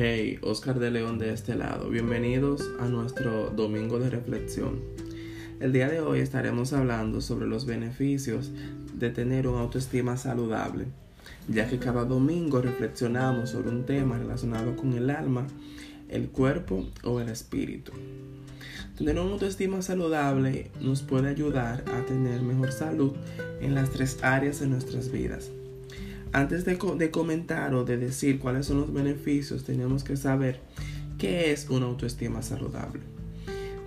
Hey, Oscar de León de este lado. Bienvenidos a nuestro domingo de reflexión. El día de hoy estaremos hablando sobre los beneficios de tener una autoestima saludable, ya que cada domingo reflexionamos sobre un tema relacionado con el alma, el cuerpo o el espíritu. Tener una autoestima saludable nos puede ayudar a tener mejor salud en las tres áreas de nuestras vidas antes de, comentar o de decir cuáles son los beneficios, tenemos que saber qué es una autoestima saludable.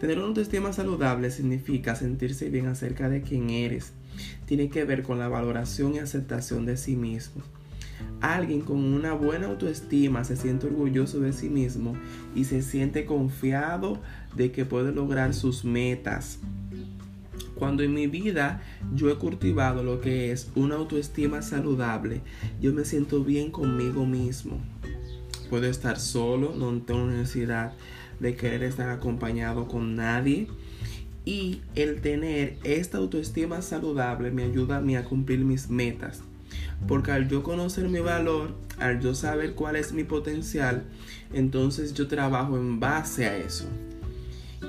Tener una autoestima saludable significa sentirse bien acerca de quién eres. Tiene que ver con la valoración y aceptación de sí mismo. Alguien con una buena autoestima se siente orgulloso de sí mismo y se siente confiado de que puede lograr sus metas. Cuando en mi vida yo he cultivado lo que es una autoestima saludable, yo me siento bien conmigo mismo. Puedo estar solo, no tengo necesidad de querer estar acompañado con nadie. Y el tener esta autoestima saludable me ayuda a mí a cumplir mis metas. Porque al yo conocer mi valor, al yo saber cuál es mi potencial, entonces yo trabajo en base a eso.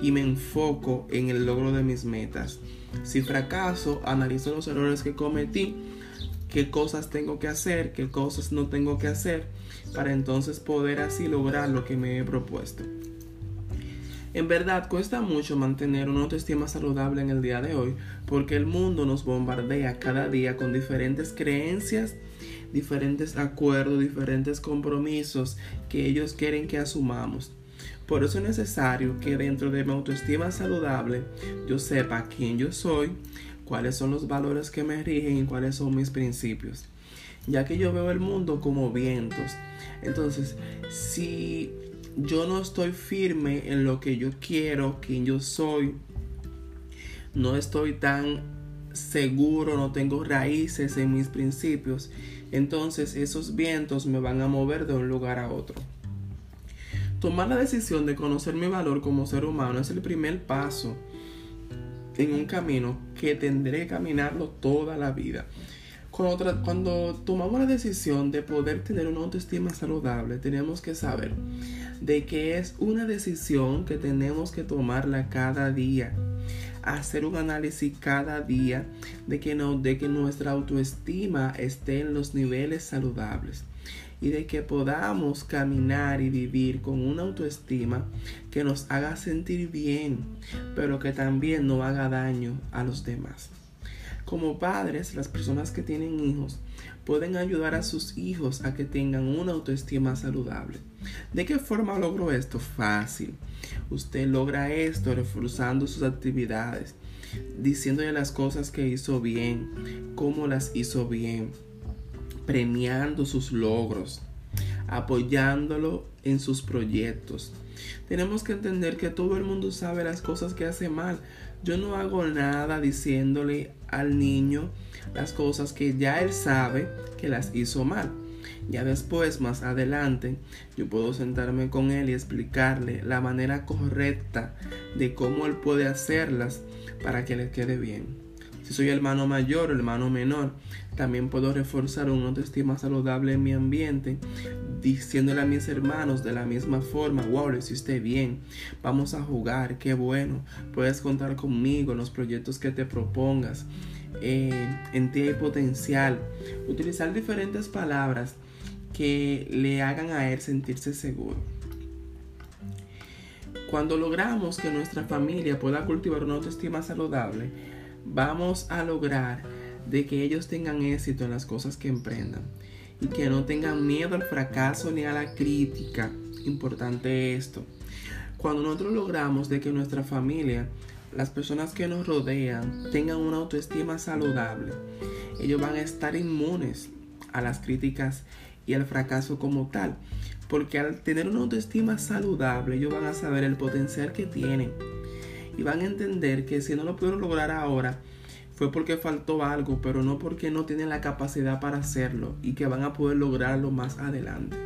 Y me enfoco en el logro de mis metas. Si fracaso, analizo los errores que cometí, qué cosas tengo que hacer, qué cosas no tengo que hacer, para entonces poder así lograr lo que me he propuesto. En verdad cuesta mucho mantener una autoestima saludable en el día de hoy porque el mundo nos bombardea cada día con diferentes creencias, diferentes acuerdos, diferentes compromisos que ellos quieren que asumamos. Por eso es necesario que dentro de mi autoestima saludable yo sepa quién yo soy, cuáles son los valores que me rigen y cuáles son mis principios. Ya que yo veo el mundo como vientos. Entonces, si yo no estoy firme en lo que yo quiero, quién yo soy, no estoy tan seguro, no tengo raíces en mis principios, entonces esos vientos me van a mover de un lugar a otro. Tomar la decisión de conocer mi valor como ser humano es el primer paso en un camino que tendré que caminarlo toda la vida. Cuando, tomamos la decisión de poder tener una autoestima saludable, tenemos que saber de que es una decisión que tenemos que tomarla cada día. Hacer un análisis cada día de que nuestra autoestima esté en los niveles saludables y de que podamos caminar y vivir con una autoestima que nos haga sentir bien, pero que también no haga daño a los demás. Como padres, las personas que tienen hijos pueden ayudar a sus hijos a que tengan una autoestima saludable. ¿De qué forma logro esto? Fácil. Usted logra esto reforzando sus actividades, diciéndole las cosas que hizo bien, cómo las hizo bien premiando sus logros, apoyándolo en sus proyectos. Tenemos que entender que todo el mundo sabe las cosas que hace mal. Yo no hago nada diciéndole al niño las cosas que ya él sabe que las hizo mal. Ya después, más adelante, yo puedo sentarme con él y explicarle la manera correcta de cómo él puede hacerlas para que le quede bien. Si soy hermano mayor o hermano menor, también puedo reforzar una autoestima saludable en mi ambiente, diciéndole a mis hermanos de la misma forma, wow, lo hiciste bien, vamos a jugar, qué bueno, puedes contar conmigo en los proyectos que te propongas, eh, en ti hay potencial. Utilizar diferentes palabras que le hagan a él sentirse seguro. Cuando logramos que nuestra familia pueda cultivar una autoestima saludable, vamos a lograr de que ellos tengan éxito en las cosas que emprendan y que no tengan miedo al fracaso ni a la crítica. Importante esto. Cuando nosotros logramos de que nuestra familia, las personas que nos rodean, tengan una autoestima saludable, ellos van a estar inmunes a las críticas y al fracaso como tal. Porque al tener una autoestima saludable, ellos van a saber el potencial que tienen y van a entender que si no lo pudieron lograr ahora fue porque faltó algo, pero no porque no tienen la capacidad para hacerlo y que van a poder lograrlo más adelante.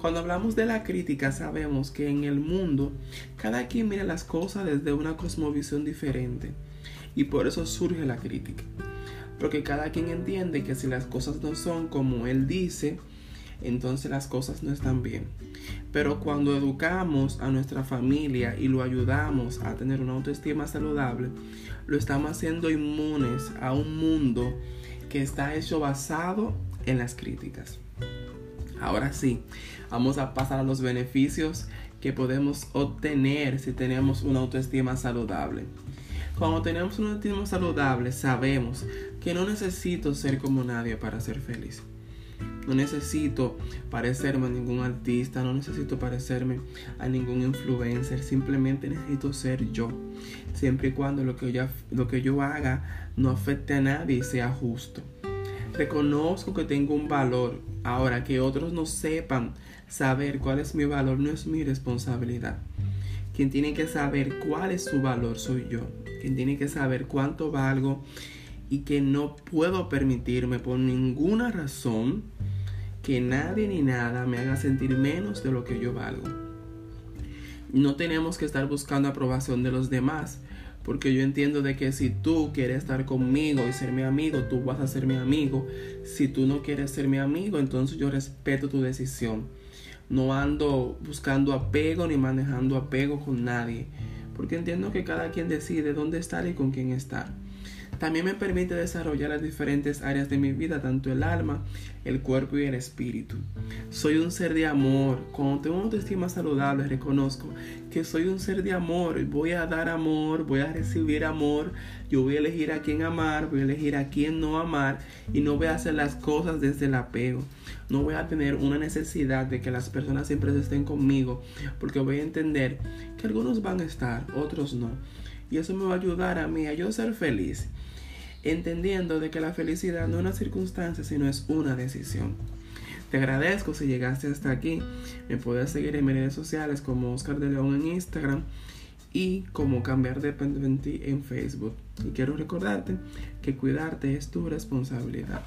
Cuando hablamos de la crítica sabemos que en el mundo cada quien mira las cosas desde una cosmovisión diferente y por eso surge la crítica. Porque cada quien entiende que si las cosas no son como él dice, entonces las cosas no están bien. Pero cuando educamos a nuestra familia y lo ayudamos a tener una autoestima saludable, lo estamos haciendo inmunes a un mundo que está hecho basado en las críticas. Ahora sí, vamos a pasar a los beneficios que podemos obtener si tenemos una autoestima saludable. Cuando tenemos una autoestima saludable, sabemos que no necesito ser como nadie para ser feliz. No necesito parecerme a ningún artista, no necesito parecerme a ningún influencer, simplemente necesito ser yo. Siempre y cuando lo que yo, lo que yo haga no afecte a nadie y sea justo. Reconozco que tengo un valor. Ahora que otros no sepan saber cuál es mi valor no es mi responsabilidad. Quien tiene que saber cuál es su valor soy yo. Quien tiene que saber cuánto valgo y que no puedo permitirme por ninguna razón que nadie ni nada me haga sentir menos de lo que yo valgo. No tenemos que estar buscando aprobación de los demás, porque yo entiendo de que si tú quieres estar conmigo y ser mi amigo, tú vas a ser mi amigo. Si tú no quieres ser mi amigo, entonces yo respeto tu decisión. No ando buscando apego ni manejando apego con nadie, porque entiendo que cada quien decide dónde estar y con quién estar. También me permite desarrollar las diferentes áreas de mi vida, tanto el alma, el cuerpo y el espíritu. Soy un ser de amor. Cuando tengo una autoestima saludable, reconozco que soy un ser de amor. Voy a dar amor, voy a recibir amor. Yo voy a elegir a quién amar, voy a elegir a quién no amar y no voy a hacer las cosas desde el apego. No voy a tener una necesidad de que las personas siempre estén conmigo porque voy a entender que algunos van a estar, otros no. Y eso me va a ayudar a mí a yo ser feliz entendiendo de que la felicidad no es una circunstancia, sino es una decisión. Te agradezco si llegaste hasta aquí. Me puedes seguir en mis redes sociales como Oscar de León en Instagram y como Cambiar Dependiente en Facebook. Y quiero recordarte que cuidarte es tu responsabilidad.